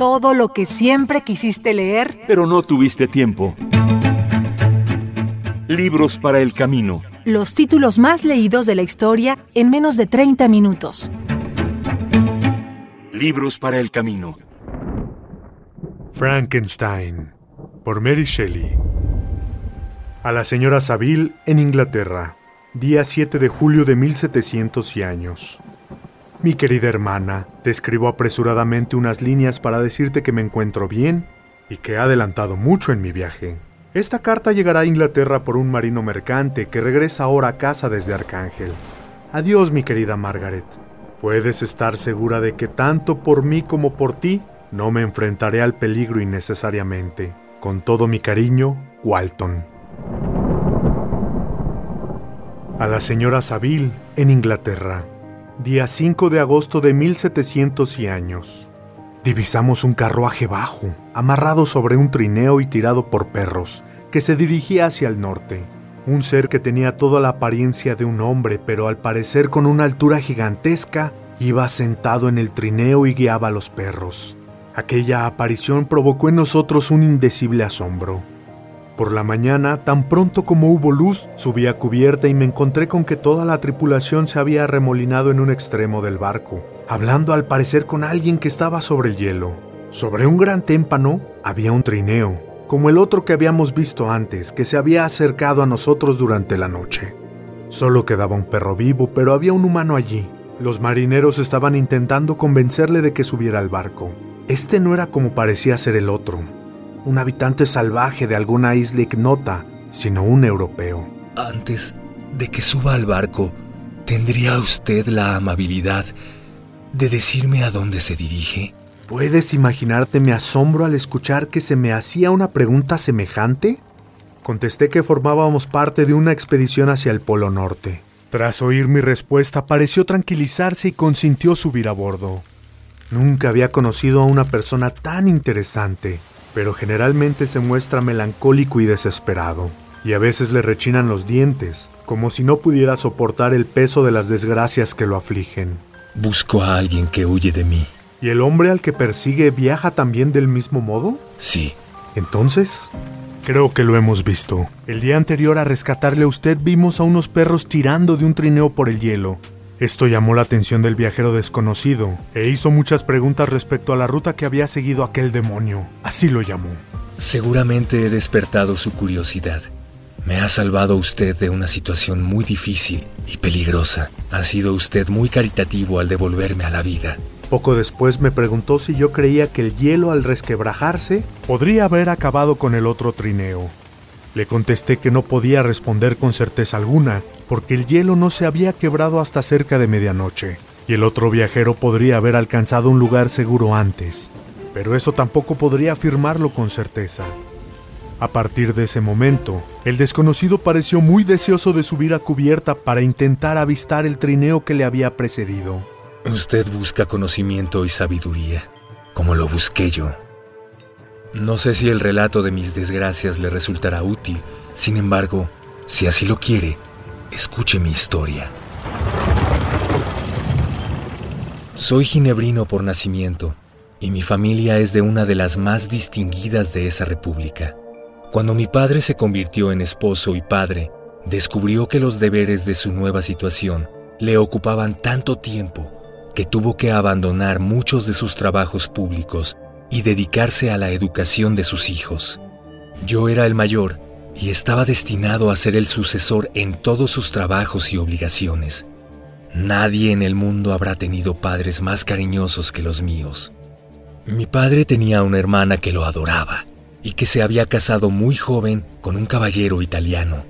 todo lo que siempre quisiste leer, pero no tuviste tiempo. Libros para el camino. Los títulos más leídos de la historia en menos de 30 minutos. Libros para el camino. Frankenstein, por Mary Shelley. A la señora Saville en Inglaterra, día 7 de julio de 1700 y años. Mi querida hermana, te escribo apresuradamente unas líneas para decirte que me encuentro bien y que he adelantado mucho en mi viaje. Esta carta llegará a Inglaterra por un marino mercante que regresa ahora a casa desde Arcángel. Adiós, mi querida Margaret. Puedes estar segura de que tanto por mí como por ti no me enfrentaré al peligro innecesariamente. Con todo mi cariño, Walton. A la señora Saville, en Inglaterra día 5 de agosto de 1700 y años. Divisamos un carruaje bajo, amarrado sobre un trineo y tirado por perros, que se dirigía hacia el norte. Un ser que tenía toda la apariencia de un hombre, pero al parecer con una altura gigantesca, iba sentado en el trineo y guiaba a los perros. Aquella aparición provocó en nosotros un indecible asombro. Por la mañana, tan pronto como hubo luz, subí a cubierta y me encontré con que toda la tripulación se había arremolinado en un extremo del barco, hablando al parecer con alguien que estaba sobre el hielo. Sobre un gran témpano había un trineo, como el otro que habíamos visto antes, que se había acercado a nosotros durante la noche. Solo quedaba un perro vivo, pero había un humano allí. Los marineros estaban intentando convencerle de que subiera al barco. Este no era como parecía ser el otro, un habitante salvaje de alguna isla ignota, sino un europeo. Antes de que suba al barco, ¿tendría usted la amabilidad de decirme a dónde se dirige? ¿Puedes imaginarte mi asombro al escuchar que se me hacía una pregunta semejante? Contesté que formábamos parte de una expedición hacia el Polo Norte. Tras oír mi respuesta, pareció tranquilizarse y consintió subir a bordo. Nunca había conocido a una persona tan interesante pero generalmente se muestra melancólico y desesperado, y a veces le rechinan los dientes, como si no pudiera soportar el peso de las desgracias que lo afligen. Busco a alguien que huye de mí. ¿Y el hombre al que persigue viaja también del mismo modo? Sí. Entonces, creo que lo hemos visto. El día anterior a rescatarle a usted vimos a unos perros tirando de un trineo por el hielo, esto llamó la atención del viajero desconocido e hizo muchas preguntas respecto a la ruta que había seguido aquel demonio. Así lo llamó. Seguramente he despertado su curiosidad. Me ha salvado usted de una situación muy difícil y peligrosa. Ha sido usted muy caritativo al devolverme a la vida. Poco después me preguntó si yo creía que el hielo al resquebrajarse podría haber acabado con el otro trineo. Le contesté que no podía responder con certeza alguna, porque el hielo no se había quebrado hasta cerca de medianoche, y el otro viajero podría haber alcanzado un lugar seguro antes, pero eso tampoco podría afirmarlo con certeza. A partir de ese momento, el desconocido pareció muy deseoso de subir a cubierta para intentar avistar el trineo que le había precedido. Usted busca conocimiento y sabiduría, como lo busqué yo. No sé si el relato de mis desgracias le resultará útil, sin embargo, si así lo quiere, escuche mi historia. Soy ginebrino por nacimiento y mi familia es de una de las más distinguidas de esa república. Cuando mi padre se convirtió en esposo y padre, descubrió que los deberes de su nueva situación le ocupaban tanto tiempo que tuvo que abandonar muchos de sus trabajos públicos y dedicarse a la educación de sus hijos. Yo era el mayor y estaba destinado a ser el sucesor en todos sus trabajos y obligaciones. Nadie en el mundo habrá tenido padres más cariñosos que los míos. Mi padre tenía una hermana que lo adoraba y que se había casado muy joven con un caballero italiano.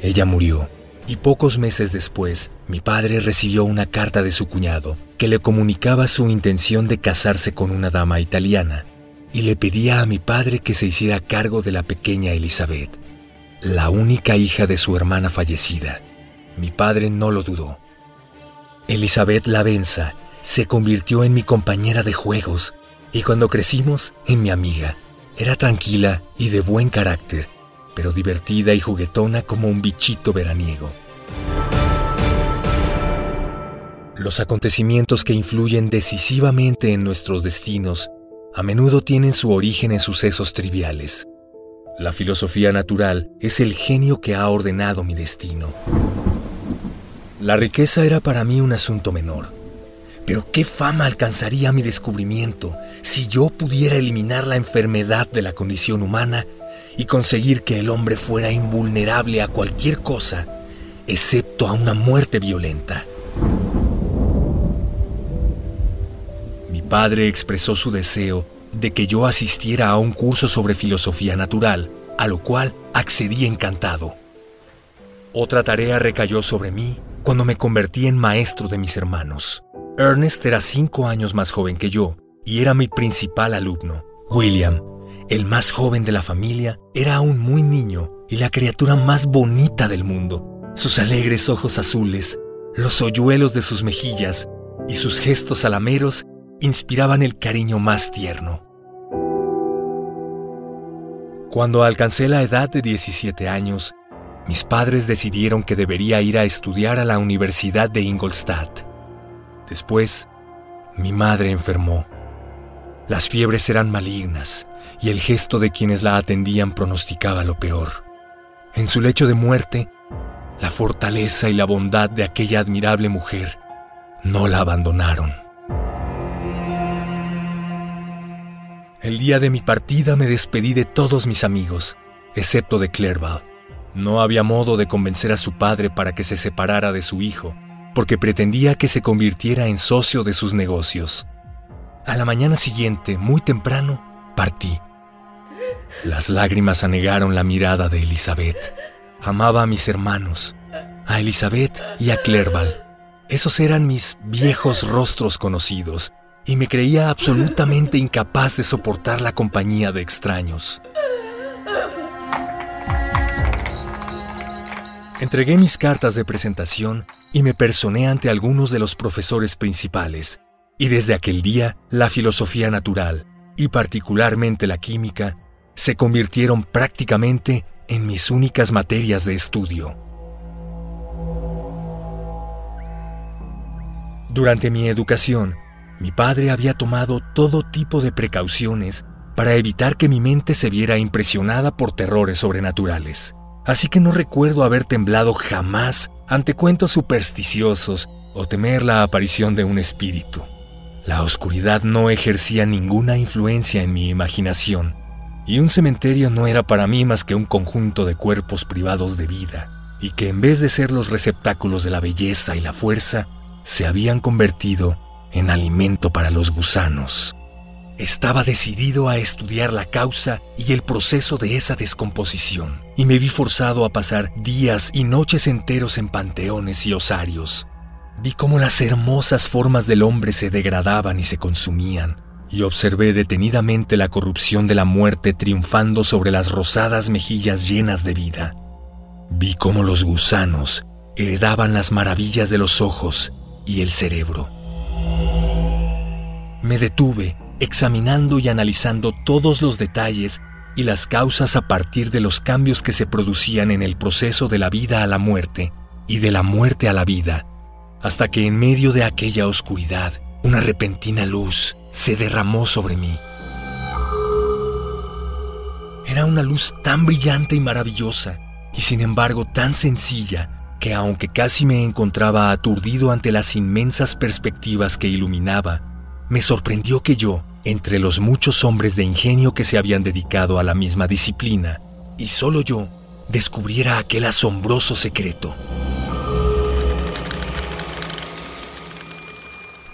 Ella murió y pocos meses después mi padre recibió una carta de su cuñado que le comunicaba su intención de casarse con una dama italiana y le pedía a mi padre que se hiciera cargo de la pequeña Elizabeth, la única hija de su hermana fallecida. Mi padre no lo dudó. Elizabeth Lavenza se convirtió en mi compañera de juegos y cuando crecimos en mi amiga. Era tranquila y de buen carácter, pero divertida y juguetona como un bichito veraniego. Los acontecimientos que influyen decisivamente en nuestros destinos a menudo tienen su origen en sucesos triviales. La filosofía natural es el genio que ha ordenado mi destino. La riqueza era para mí un asunto menor. Pero qué fama alcanzaría mi descubrimiento si yo pudiera eliminar la enfermedad de la condición humana y conseguir que el hombre fuera invulnerable a cualquier cosa, excepto a una muerte violenta. Mi padre expresó su deseo de que yo asistiera a un curso sobre filosofía natural, a lo cual accedí encantado. Otra tarea recayó sobre mí cuando me convertí en maestro de mis hermanos. Ernest era cinco años más joven que yo y era mi principal alumno. William, el más joven de la familia, era aún muy niño y la criatura más bonita del mundo. Sus alegres ojos azules, los hoyuelos de sus mejillas y sus gestos alameros inspiraban el cariño más tierno. Cuando alcancé la edad de 17 años, mis padres decidieron que debería ir a estudiar a la Universidad de Ingolstadt. Después, mi madre enfermó. Las fiebres eran malignas y el gesto de quienes la atendían pronosticaba lo peor. En su lecho de muerte, la fortaleza y la bondad de aquella admirable mujer no la abandonaron. El día de mi partida me despedí de todos mis amigos, excepto de Clerval. No había modo de convencer a su padre para que se separara de su hijo, porque pretendía que se convirtiera en socio de sus negocios. A la mañana siguiente, muy temprano, partí. Las lágrimas anegaron la mirada de Elizabeth. Amaba a mis hermanos, a Elizabeth y a Clerval. Esos eran mis viejos rostros conocidos, y me creía absolutamente incapaz de soportar la compañía de extraños. Entregué mis cartas de presentación y me personé ante algunos de los profesores principales, y desde aquel día la filosofía natural, y particularmente la química, se convirtieron prácticamente en mis únicas materias de estudio. Durante mi educación, mi padre había tomado todo tipo de precauciones para evitar que mi mente se viera impresionada por terrores sobrenaturales así que no recuerdo haber temblado jamás ante cuentos supersticiosos o temer la aparición de un espíritu. La oscuridad no ejercía ninguna influencia en mi imaginación, y un cementerio no era para mí más que un conjunto de cuerpos privados de vida, y que en vez de ser los receptáculos de la belleza y la fuerza, se habían convertido en alimento para los gusanos. Estaba decidido a estudiar la causa y el proceso de esa descomposición, y me vi forzado a pasar días y noches enteros en panteones y osarios. Vi cómo las hermosas formas del hombre se degradaban y se consumían, y observé detenidamente la corrupción de la muerte triunfando sobre las rosadas mejillas llenas de vida. Vi cómo los gusanos heredaban las maravillas de los ojos y el cerebro. Me detuve examinando y analizando todos los detalles y las causas a partir de los cambios que se producían en el proceso de la vida a la muerte y de la muerte a la vida, hasta que en medio de aquella oscuridad una repentina luz se derramó sobre mí. Era una luz tan brillante y maravillosa, y sin embargo tan sencilla, que aunque casi me encontraba aturdido ante las inmensas perspectivas que iluminaba, me sorprendió que yo, entre los muchos hombres de ingenio que se habían dedicado a la misma disciplina, y solo yo, descubriera aquel asombroso secreto.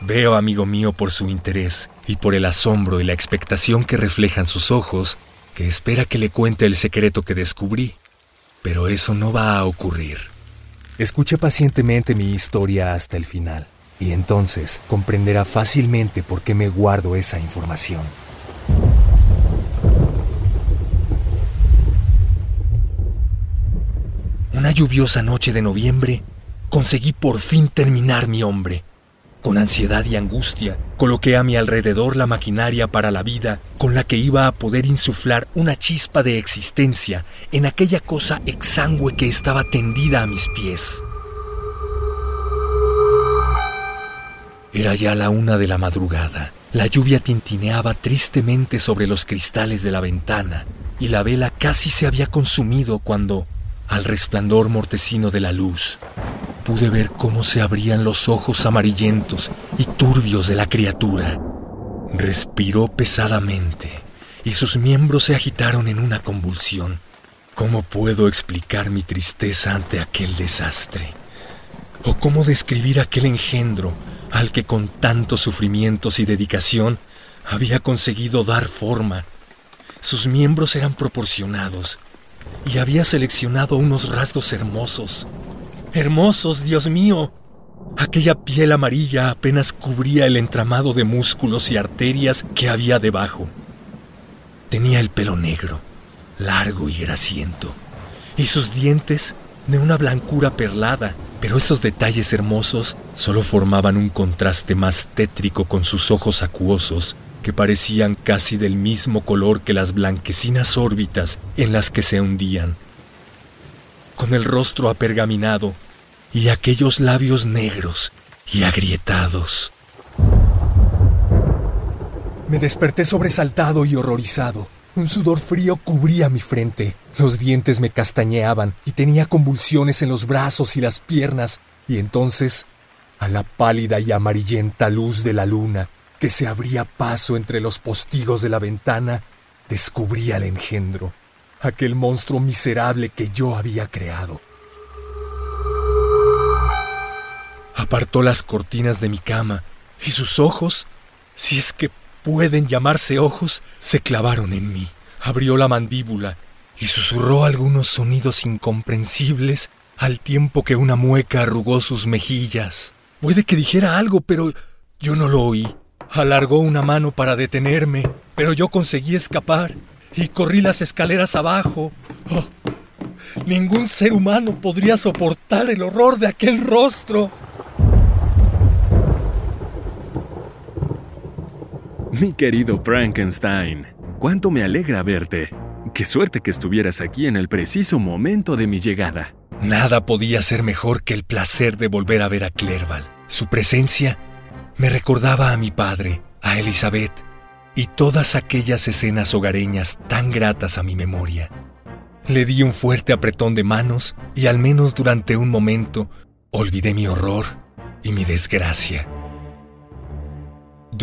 Veo, amigo mío, por su interés y por el asombro y la expectación que reflejan sus ojos, que espera que le cuente el secreto que descubrí. Pero eso no va a ocurrir. Escuche pacientemente mi historia hasta el final y entonces comprenderá fácilmente por qué me guardo esa información. Una lluviosa noche de noviembre, conseguí por fin terminar mi hombre. Con ansiedad y angustia, coloqué a mi alrededor la maquinaria para la vida con la que iba a poder insuflar una chispa de existencia en aquella cosa exangüe que estaba tendida a mis pies. Era ya la una de la madrugada La lluvia tintineaba tristemente sobre los cristales de la ventana y la vela casi se había consumido cuando, al resplandor mortecino de la luz, pude ver cómo se abrían los ojos amarillentos y turbios de la criatura. Respiró pesadamente y sus miembros se agitaron en una convulsión. ¿Cómo puedo explicar mi tristeza ante aquel desastre? ¿O cómo describir aquel engendro al que con tantos sufrimientos y dedicación había conseguido dar forma? Sus miembros eran proporcionados y había seleccionado unos rasgos hermosos. Hermosos, Dios mío. Aquella piel amarilla apenas cubría el entramado de músculos y arterias que había debajo. Tenía el pelo negro, largo y grasiento, y sus dientes de una blancura perlada, pero esos detalles hermosos solo formaban un contraste más tétrico con sus ojos acuosos, que parecían casi del mismo color que las blanquecinas órbitas en las que se hundían. Con el rostro apergaminado y aquellos labios negros y agrietados. Me desperté sobresaltado y horrorizado. Un sudor frío cubría mi frente. Los dientes me castañeaban y tenía convulsiones en los brazos y las piernas. Y entonces, a la pálida y amarillenta luz de la luna, que se abría paso entre los postigos de la ventana, descubrí al engendro, aquel monstruo miserable que yo había creado. Apartó las cortinas de mi cama y sus ojos, si es que pueden llamarse ojos, se clavaron en mí. Abrió la mandíbula y susurró algunos sonidos incomprensibles al tiempo que una mueca arrugó sus mejillas. Puede que dijera algo, pero yo no lo oí. Alargó una mano para detenerme, pero yo conseguí escapar y corrí las escaleras abajo. Oh, ningún ser humano podría soportar el horror de aquel rostro. Mi querido Frankenstein, cuánto me alegra verte. Qué suerte que estuvieras aquí en el preciso momento de mi llegada. Nada podía ser mejor que el placer de volver a ver a Clerval. Su presencia me recordaba a mi padre, a Elizabeth, y todas aquellas escenas hogareñas tan gratas a mi memoria. Le di un fuerte apretón de manos y al menos durante un momento olvidé mi horror y mi desgracia.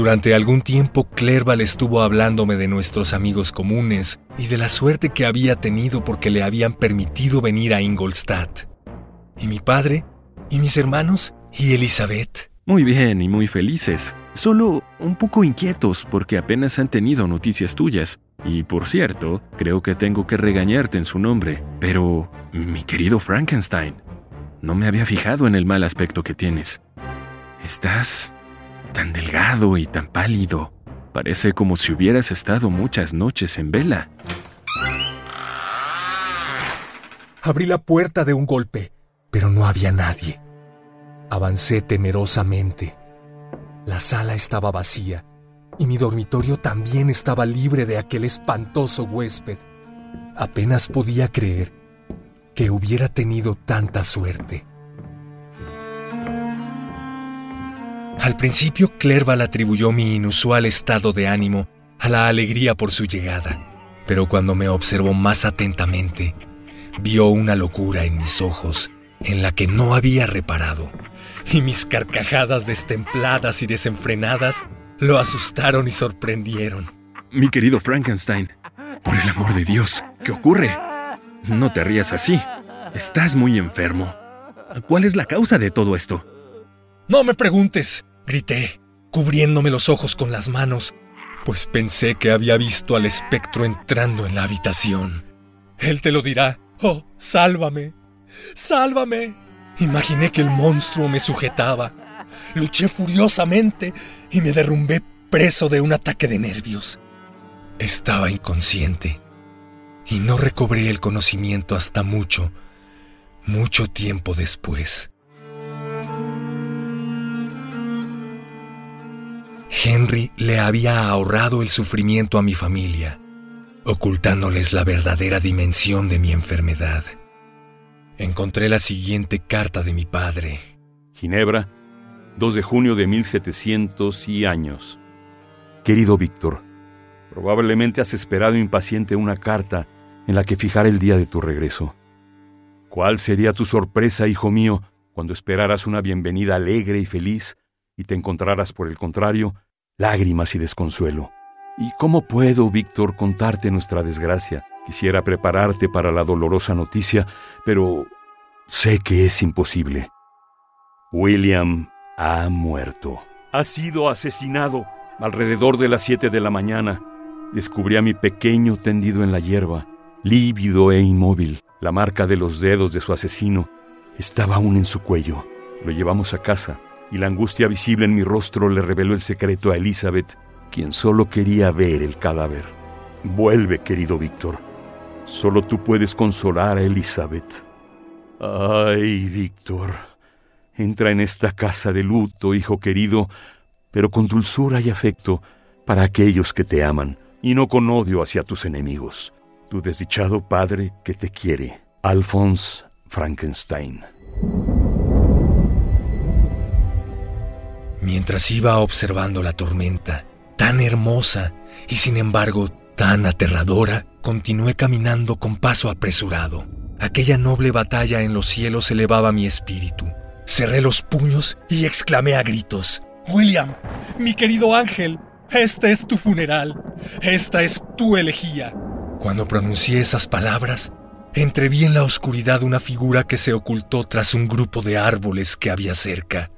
Durante algún tiempo Clerval estuvo hablándome de nuestros amigos comunes y de la suerte que había tenido porque le habían permitido venir a Ingolstadt. ¿Y mi padre? ¿Y mis hermanos? ¿Y Elizabeth? Muy bien y muy felices. Solo un poco inquietos porque apenas han tenido noticias tuyas. Y por cierto, creo que tengo que regañarte en su nombre. Pero, mi querido Frankenstein, no me había fijado en el mal aspecto que tienes. Estás tan delgado y tan pálido. Parece como si hubieras estado muchas noches en vela. Abrí la puerta de un golpe, pero no había nadie. Avancé temerosamente. La sala estaba vacía y mi dormitorio también estaba libre de aquel espantoso huésped. Apenas podía creer que hubiera tenido tanta suerte. Al principio, Clerval atribuyó mi inusual estado de ánimo a la alegría por su llegada, pero cuando me observó más atentamente, vio una locura en mis ojos en la que no había reparado, y mis carcajadas destempladas y desenfrenadas lo asustaron y sorprendieron. Mi querido Frankenstein, por el amor de Dios, ¿qué ocurre? No te rías así. Estás muy enfermo. ¿Cuál es la causa de todo esto? No me preguntes grité, cubriéndome los ojos con las manos, pues pensé que había visto al espectro entrando en la habitación. Él te lo dirá. Oh, sálvame. Sálvame. Imaginé que el monstruo me sujetaba. Luché furiosamente y me derrumbé preso de un ataque de nervios. Estaba inconsciente y no recobré el conocimiento hasta mucho, mucho tiempo después. Henry le había ahorrado el sufrimiento a mi familia, ocultándoles la verdadera dimensión de mi enfermedad. Encontré la siguiente carta de mi padre. Ginebra, 2 de junio de 1700 y años. Querido Víctor, probablemente has esperado impaciente una carta en la que fijar el día de tu regreso. ¿Cuál sería tu sorpresa, hijo mío, cuando esperaras una bienvenida alegre y feliz y te encontraras, por el contrario, lágrimas y desconsuelo? ¿Y cómo puedo, Víctor, contarte nuestra desgracia? Quisiera prepararte para la dolorosa noticia, pero sé que es imposible. William ha muerto. Ha sido asesinado. Alrededor de las siete de la mañana, descubrí a mi pequeño tendido en la hierba, lívido e inmóvil. La marca de los dedos de su asesino estaba aún en su cuello. Lo llevamos a casa y la angustia visible en mi rostro le reveló el secreto a Elizabeth, quien solo quería ver el cadáver. Vuelve, querido Víctor. Solo tú puedes consolar a Elizabeth. Ay, Víctor. Entra en esta casa de luto, hijo querido, pero con dulzura y afecto para aquellos que te aman, y no con odio hacia tus enemigos. Tu desdichado padre que te quiere, Alphonse Frankenstein. Mientras iba observando la tormenta, tan hermosa y sin embargo tan aterradora, continué caminando con paso apresurado. Aquella noble batalla en los cielos elevaba mi espíritu. Cerré los puños y exclamé a gritos, William, mi querido ángel, este es tu funeral, esta es tu elegía. Cuando pronuncié esas palabras, entreví en la oscuridad una figura que se ocultó tras un grupo de árboles que había cerca.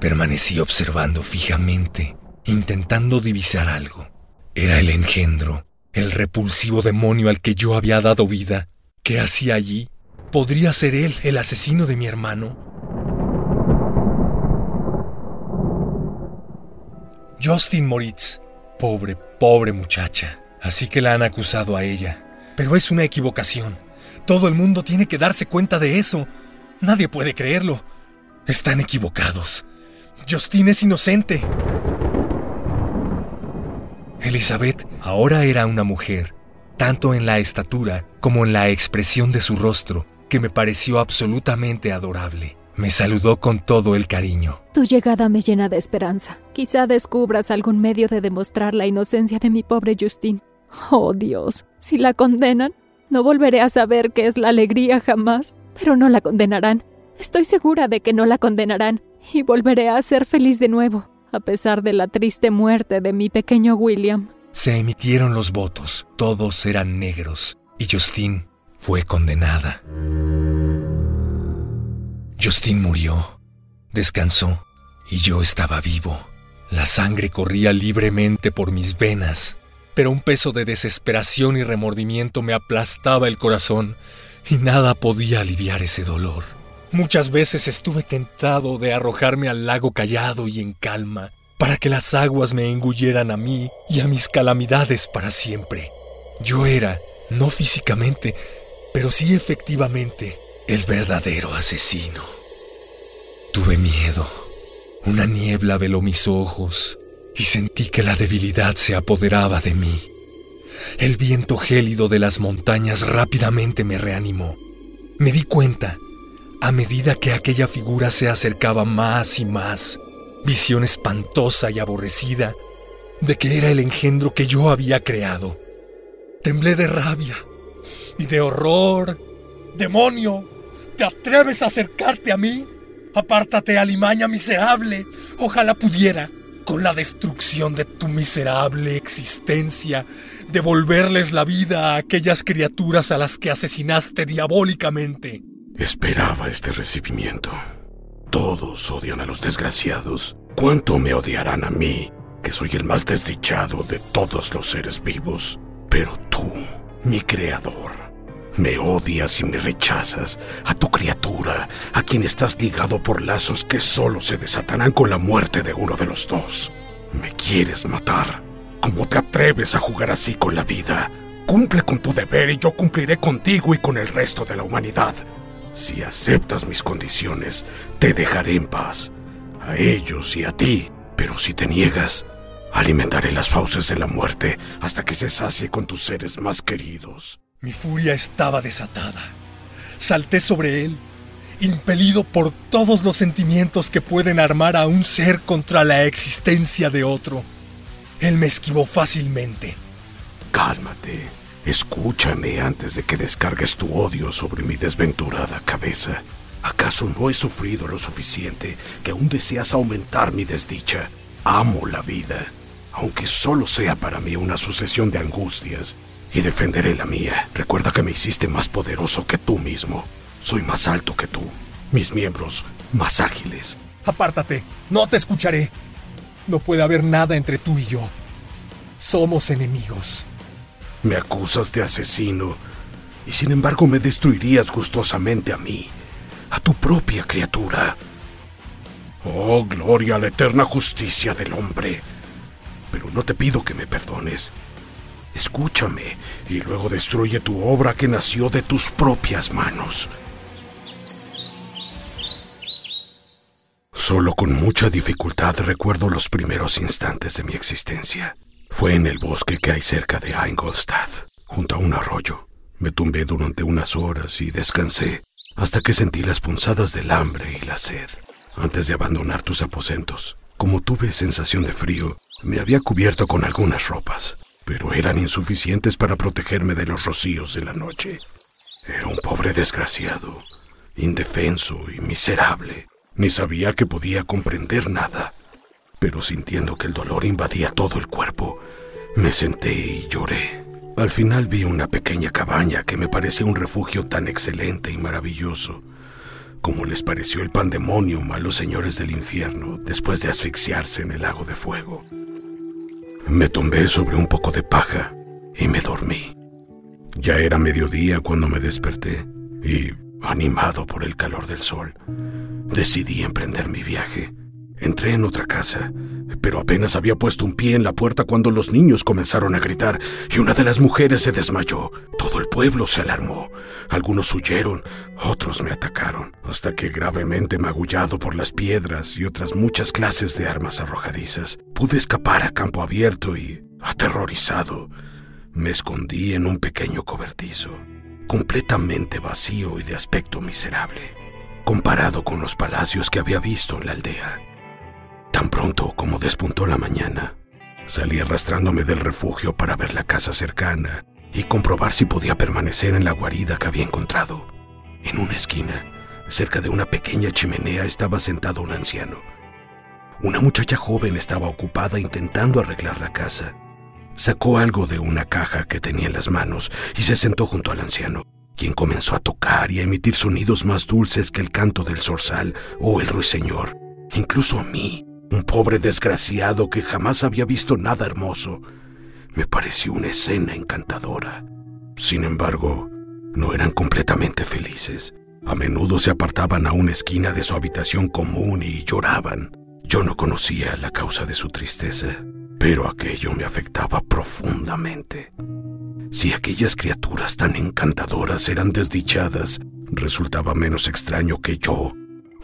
Permanecí observando fijamente, intentando divisar algo. Era el engendro, el repulsivo demonio al que yo había dado vida. ¿Qué hacía allí? ¿Podría ser él el asesino de mi hermano? Justin Moritz. Pobre, pobre muchacha. Así que la han acusado a ella. Pero es una equivocación. Todo el mundo tiene que darse cuenta de eso. Nadie puede creerlo. Están equivocados. Justin es inocente. Elizabeth ahora era una mujer, tanto en la estatura como en la expresión de su rostro, que me pareció absolutamente adorable. Me saludó con todo el cariño. Tu llegada me llena de esperanza. Quizá descubras algún medio de demostrar la inocencia de mi pobre Justin. Oh Dios, si la condenan, no volveré a saber qué es la alegría jamás. Pero no la condenarán. Estoy segura de que no la condenarán y volveré a ser feliz de nuevo, a pesar de la triste muerte de mi pequeño William. Se emitieron los votos, todos eran negros, y Justin fue condenada. Justin murió, descansó y yo estaba vivo. La sangre corría libremente por mis venas, pero un peso de desesperación y remordimiento me aplastaba el corazón y nada podía aliviar ese dolor. Muchas veces estuve tentado de arrojarme al lago callado y en calma, para que las aguas me engulleran a mí y a mis calamidades para siempre. Yo era, no físicamente, pero sí efectivamente, el verdadero asesino. Tuve miedo. Una niebla veló mis ojos y sentí que la debilidad se apoderaba de mí. El viento gélido de las montañas rápidamente me reanimó. Me di cuenta, a medida que aquella figura se acercaba más y más, visión espantosa y aborrecida, de que era el engendro que yo había creado. Temblé de rabia y de horror. ¡Demonio! ¿Te atreves a acercarte a mí? Apártate, alimaña miserable. Ojalá pudiera, con la destrucción de tu miserable existencia, devolverles la vida a aquellas criaturas a las que asesinaste diabólicamente. Esperaba este recibimiento. Todos odian a los desgraciados. ¿Cuánto me odiarán a mí, que soy el más desdichado de todos los seres vivos? Pero tú, mi creador, me odias y me rechazas a tu criatura, a quien estás ligado por lazos que solo se desatarán con la muerte de uno de los dos. Me quieres matar. ¿Cómo te atreves a jugar así con la vida? Cumple con tu deber y yo cumpliré contigo y con el resto de la humanidad. Si aceptas mis condiciones, te dejaré en paz. A ellos y a ti. Pero si te niegas, alimentaré las fauces de la muerte hasta que se sacie con tus seres más queridos. Mi furia estaba desatada. Salté sobre él impelido por todos los sentimientos que pueden armar a un ser contra la existencia de otro. Él me esquivó fácilmente. Cálmate. Escúchame antes de que descargues tu odio sobre mi desventurada cabeza. ¿Acaso no he sufrido lo suficiente que aún deseas aumentar mi desdicha? Amo la vida, aunque solo sea para mí una sucesión de angustias, y defenderé la mía. Recuerda que me hiciste más poderoso que tú mismo. Soy más alto que tú, mis miembros más ágiles. Apártate, no te escucharé. No puede haber nada entre tú y yo. Somos enemigos. Me acusas de asesino, y sin embargo me destruirías gustosamente a mí, a tu propia criatura. Oh, gloria a la eterna justicia del hombre. Pero no te pido que me perdones. Escúchame y luego destruye tu obra que nació de tus propias manos. Solo con mucha dificultad recuerdo los primeros instantes de mi existencia. Fue en el bosque que hay cerca de Ingolstadt, junto a un arroyo. Me tumbé durante unas horas y descansé hasta que sentí las punzadas del hambre y la sed. Antes de abandonar tus aposentos, como tuve sensación de frío, me había cubierto con algunas ropas, pero eran insuficientes para protegerme de los rocíos de la noche. Era un pobre desgraciado, indefenso y miserable. Ni sabía que podía comprender nada pero sintiendo que el dolor invadía todo el cuerpo, me senté y lloré. Al final vi una pequeña cabaña que me parecía un refugio tan excelente y maravilloso, como les pareció el pandemonium a los señores del infierno después de asfixiarse en el lago de fuego. Me tumbé sobre un poco de paja y me dormí. Ya era mediodía cuando me desperté y, animado por el calor del sol, decidí emprender mi viaje. Entré en otra casa, pero apenas había puesto un pie en la puerta cuando los niños comenzaron a gritar y una de las mujeres se desmayó. Todo el pueblo se alarmó. Algunos huyeron, otros me atacaron, hasta que gravemente magullado por las piedras y otras muchas clases de armas arrojadizas, pude escapar a campo abierto y, aterrorizado, me escondí en un pequeño cobertizo, completamente vacío y de aspecto miserable, comparado con los palacios que había visto en la aldea. Tan pronto como despuntó la mañana, salí arrastrándome del refugio para ver la casa cercana y comprobar si podía permanecer en la guarida que había encontrado. En una esquina, cerca de una pequeña chimenea, estaba sentado un anciano. Una muchacha joven estaba ocupada intentando arreglar la casa. Sacó algo de una caja que tenía en las manos y se sentó junto al anciano, quien comenzó a tocar y a emitir sonidos más dulces que el canto del zorzal o el ruiseñor. Incluso a mí, un pobre desgraciado que jamás había visto nada hermoso. Me pareció una escena encantadora. Sin embargo, no eran completamente felices. A menudo se apartaban a una esquina de su habitación común y lloraban. Yo no conocía la causa de su tristeza, pero aquello me afectaba profundamente. Si aquellas criaturas tan encantadoras eran desdichadas, resultaba menos extraño que yo,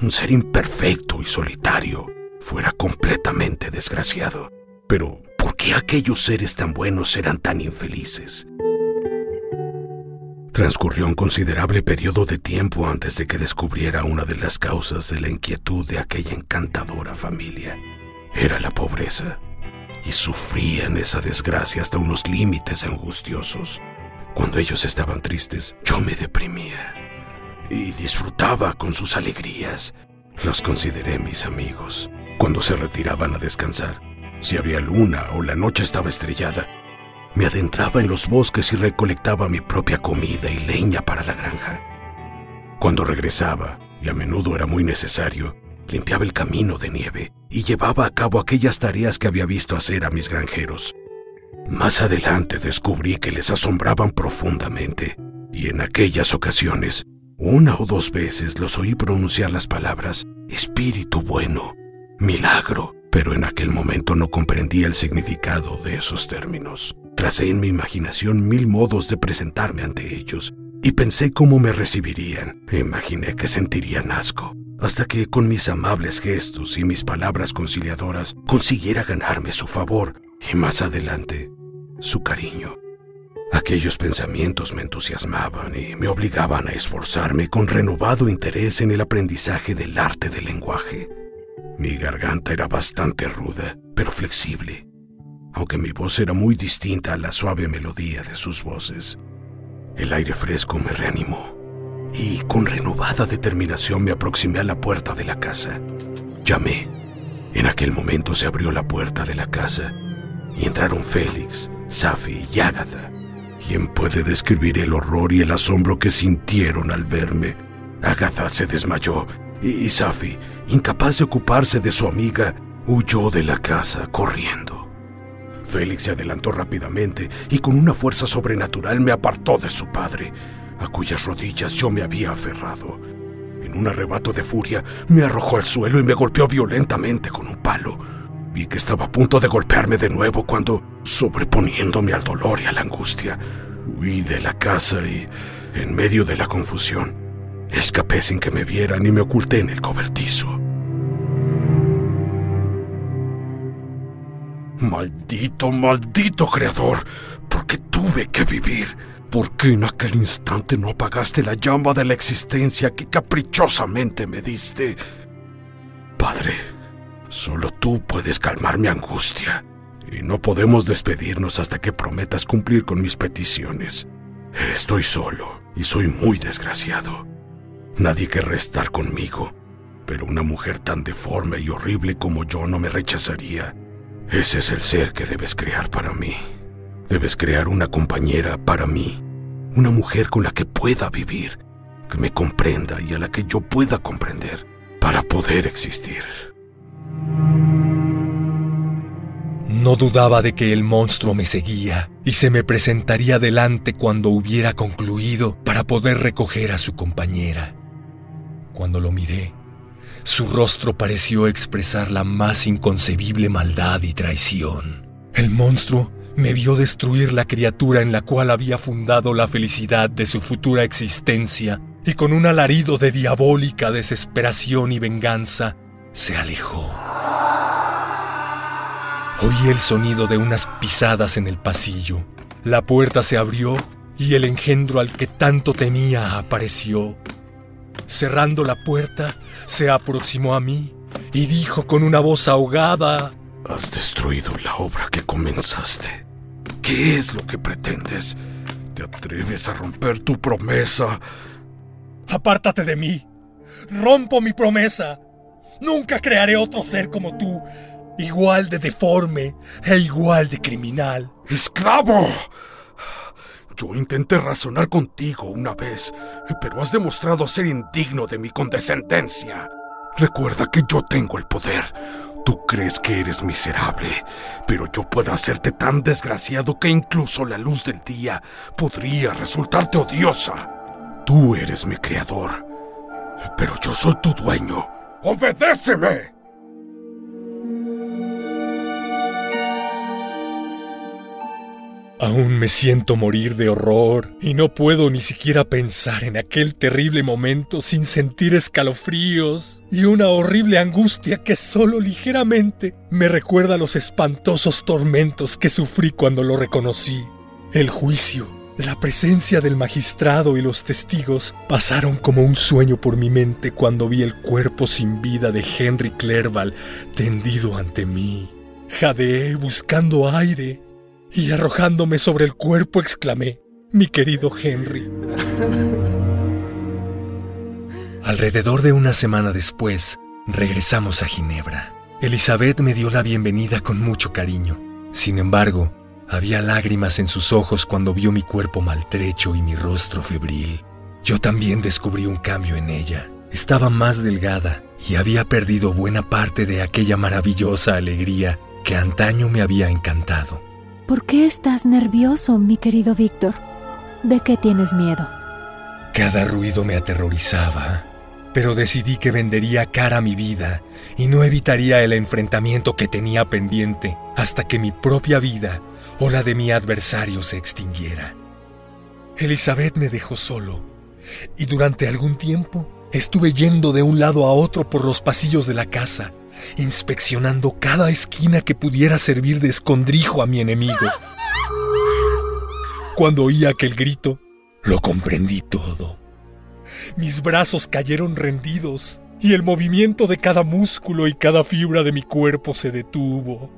un ser imperfecto y solitario, fuera completamente desgraciado. Pero, ¿por qué aquellos seres tan buenos eran tan infelices? Transcurrió un considerable periodo de tiempo antes de que descubriera una de las causas de la inquietud de aquella encantadora familia. Era la pobreza, y sufrían esa desgracia hasta unos límites angustiosos. Cuando ellos estaban tristes, yo me deprimía y disfrutaba con sus alegrías. Los consideré mis amigos cuando se retiraban a descansar. Si había luna o la noche estaba estrellada, me adentraba en los bosques y recolectaba mi propia comida y leña para la granja. Cuando regresaba, y a menudo era muy necesario, limpiaba el camino de nieve y llevaba a cabo aquellas tareas que había visto hacer a mis granjeros. Más adelante descubrí que les asombraban profundamente, y en aquellas ocasiones, una o dos veces los oí pronunciar las palabras Espíritu bueno milagro, pero en aquel momento no comprendía el significado de esos términos. Tracé en mi imaginación mil modos de presentarme ante ellos y pensé cómo me recibirían. Imaginé que sentirían asco, hasta que con mis amables gestos y mis palabras conciliadoras consiguiera ganarme su favor y más adelante su cariño. Aquellos pensamientos me entusiasmaban y me obligaban a esforzarme con renovado interés en el aprendizaje del arte del lenguaje. Mi garganta era bastante ruda, pero flexible, aunque mi voz era muy distinta a la suave melodía de sus voces. El aire fresco me reanimó y con renovada determinación me aproximé a la puerta de la casa. Llamé. En aquel momento se abrió la puerta de la casa y entraron Félix, Safi y Ágata. ¿Quién puede describir el horror y el asombro que sintieron al verme? Agatha se desmayó y Safi, incapaz de ocuparse de su amiga, huyó de la casa corriendo. Félix se adelantó rápidamente y con una fuerza sobrenatural me apartó de su padre, a cuyas rodillas yo me había aferrado. En un arrebato de furia me arrojó al suelo y me golpeó violentamente con un palo. Vi que estaba a punto de golpearme de nuevo cuando, sobreponiéndome al dolor y a la angustia, huí de la casa y, en medio de la confusión, escapé sin que me vieran y me oculté en el cobertizo. Maldito, maldito creador, ¿por qué tuve que vivir? ¿Por qué en aquel instante no apagaste la llama de la existencia que caprichosamente me diste? Padre, Solo tú puedes calmar mi angustia, y no podemos despedirnos hasta que prometas cumplir con mis peticiones. Estoy solo y soy muy desgraciado. Nadie querrá estar conmigo, pero una mujer tan deforme y horrible como yo no me rechazaría. Ese es el ser que debes crear para mí. Debes crear una compañera para mí, una mujer con la que pueda vivir, que me comprenda y a la que yo pueda comprender para poder existir. No dudaba de que el monstruo me seguía y se me presentaría delante cuando hubiera concluido para poder recoger a su compañera. Cuando lo miré, su rostro pareció expresar la más inconcebible maldad y traición. El monstruo me vio destruir la criatura en la cual había fundado la felicidad de su futura existencia y con un alarido de diabólica desesperación y venganza se alejó. Oí el sonido de unas pisadas en el pasillo. La puerta se abrió y el engendro al que tanto temía apareció. Cerrando la puerta, se aproximó a mí y dijo con una voz ahogada, Has destruido la obra que comenzaste. ¿Qué es lo que pretendes? ¿Te atreves a romper tu promesa? Apártate de mí. Rompo mi promesa. Nunca crearé otro ser como tú, igual de deforme e igual de criminal. ¡Esclavo! Yo intenté razonar contigo una vez, pero has demostrado ser indigno de mi condescendencia. Recuerda que yo tengo el poder. Tú crees que eres miserable, pero yo puedo hacerte tan desgraciado que incluso la luz del día podría resultarte odiosa. Tú eres mi creador, pero yo soy tu dueño. ¡Obedéceme! Aún me siento morir de horror y no puedo ni siquiera pensar en aquel terrible momento sin sentir escalofríos y una horrible angustia que solo ligeramente me recuerda los espantosos tormentos que sufrí cuando lo reconocí. El juicio, la presencia del magistrado y los testigos pasaron como un sueño por mi mente cuando vi el cuerpo sin vida de Henry Clerval tendido ante mí. Jadeé buscando aire y arrojándome sobre el cuerpo exclamé, mi querido Henry. Alrededor de una semana después, regresamos a Ginebra. Elizabeth me dio la bienvenida con mucho cariño. Sin embargo, había lágrimas en sus ojos cuando vio mi cuerpo maltrecho y mi rostro febril. Yo también descubrí un cambio en ella. Estaba más delgada y había perdido buena parte de aquella maravillosa alegría que antaño me había encantado. ¿Por qué estás nervioso, mi querido Víctor? ¿De qué tienes miedo? Cada ruido me aterrorizaba, pero decidí que vendería cara mi vida y no evitaría el enfrentamiento que tenía pendiente hasta que mi propia vida o la de mi adversario se extinguiera. Elizabeth me dejó solo y durante algún tiempo estuve yendo de un lado a otro por los pasillos de la casa inspeccionando cada esquina que pudiera servir de escondrijo a mi enemigo. Cuando oí aquel grito, lo comprendí todo. Mis brazos cayeron rendidos y el movimiento de cada músculo y cada fibra de mi cuerpo se detuvo.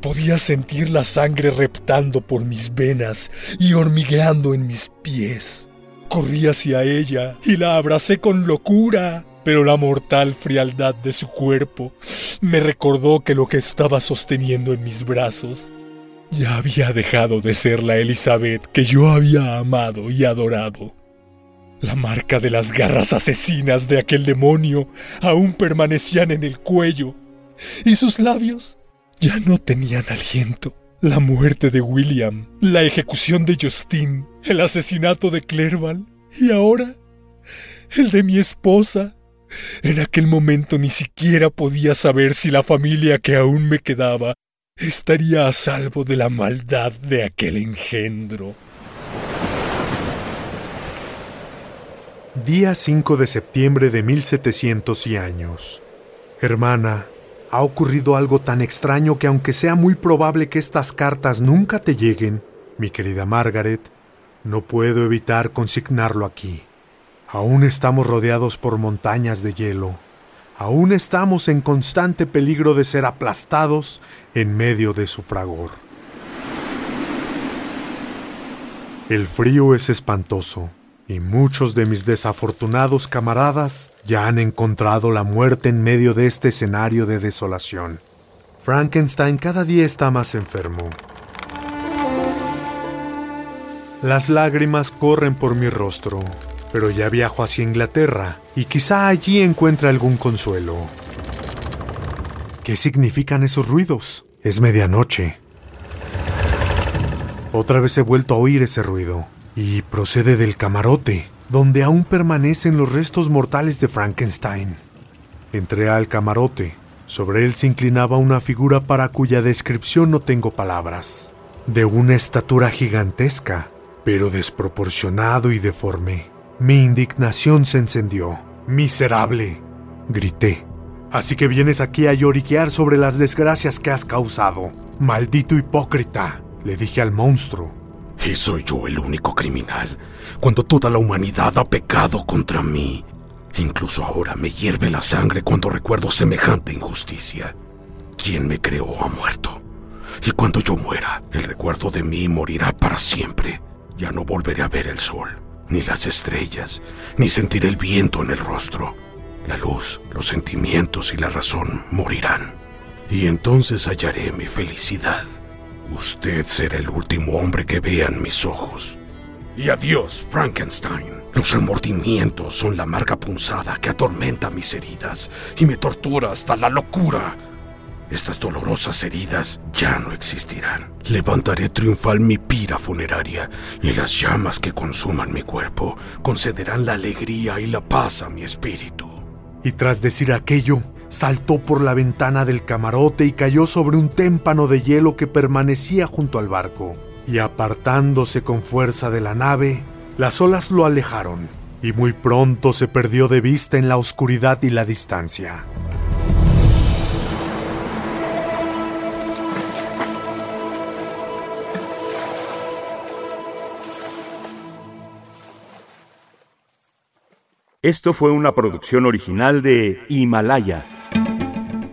Podía sentir la sangre reptando por mis venas y hormigueando en mis pies. Corrí hacia ella y la abracé con locura, pero la mortal frialdad de su cuerpo me recordó que lo que estaba sosteniendo en mis brazos ya había dejado de ser la Elizabeth que yo había amado y adorado. La marca de las garras asesinas de aquel demonio aún permanecían en el cuello, y sus labios ya no tenían aliento. La muerte de William, la ejecución de Justin, el asesinato de Clerval y ahora el de mi esposa. En aquel momento ni siquiera podía saber si la familia que aún me quedaba estaría a salvo de la maldad de aquel engendro. Día 5 de septiembre de 1700 y años. Hermana, ha ocurrido algo tan extraño que aunque sea muy probable que estas cartas nunca te lleguen, mi querida Margaret, no puedo evitar consignarlo aquí. Aún estamos rodeados por montañas de hielo aún estamos en constante peligro de ser aplastados en medio de su fragor. El frío es espantoso y muchos de mis desafortunados camaradas ya han encontrado la muerte en medio de este escenario de desolación. Frankenstein cada día está más enfermo. Las lágrimas corren por mi rostro pero ya viajo hacia Inglaterra y quizá allí encuentre algún consuelo. ¿Qué significan esos ruidos? Es medianoche. Otra vez he vuelto a oír ese ruido y procede del camarote, donde aún permanecen los restos mortales de Frankenstein. Entré al camarote. Sobre él se inclinaba una figura para cuya descripción no tengo palabras. De una estatura gigantesca, pero desproporcionado y deforme. Mi indignación se encendió. Miserable, grité. Así que vienes aquí a lloriquear sobre las desgracias que has causado. Maldito hipócrita, le dije al monstruo. ¿Y soy yo el único criminal? Cuando toda la humanidad ha pecado contra mí. Incluso ahora me hierve la sangre cuando recuerdo semejante injusticia. Quien me creó ha muerto. Y cuando yo muera, el recuerdo de mí morirá para siempre. Ya no volveré a ver el sol ni las estrellas, ni sentiré el viento en el rostro. La luz, los sentimientos y la razón morirán. Y entonces hallaré mi felicidad. Usted será el último hombre que vean mis ojos. Y adiós, Frankenstein. Los remordimientos son la amarga punzada que atormenta mis heridas y me tortura hasta la locura. Estas dolorosas heridas ya no existirán. Levantaré triunfal mi pira funeraria y las llamas que consuman mi cuerpo concederán la alegría y la paz a mi espíritu. Y tras decir aquello, saltó por la ventana del camarote y cayó sobre un témpano de hielo que permanecía junto al barco. Y apartándose con fuerza de la nave, las olas lo alejaron, y muy pronto se perdió de vista en la oscuridad y la distancia. Esto fue una producción original de Himalaya.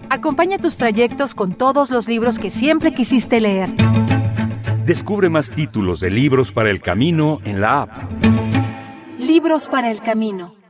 Acompaña tus trayectos con todos los libros que siempre quisiste leer. Descubre más títulos de libros para el camino en la app. Libros para el camino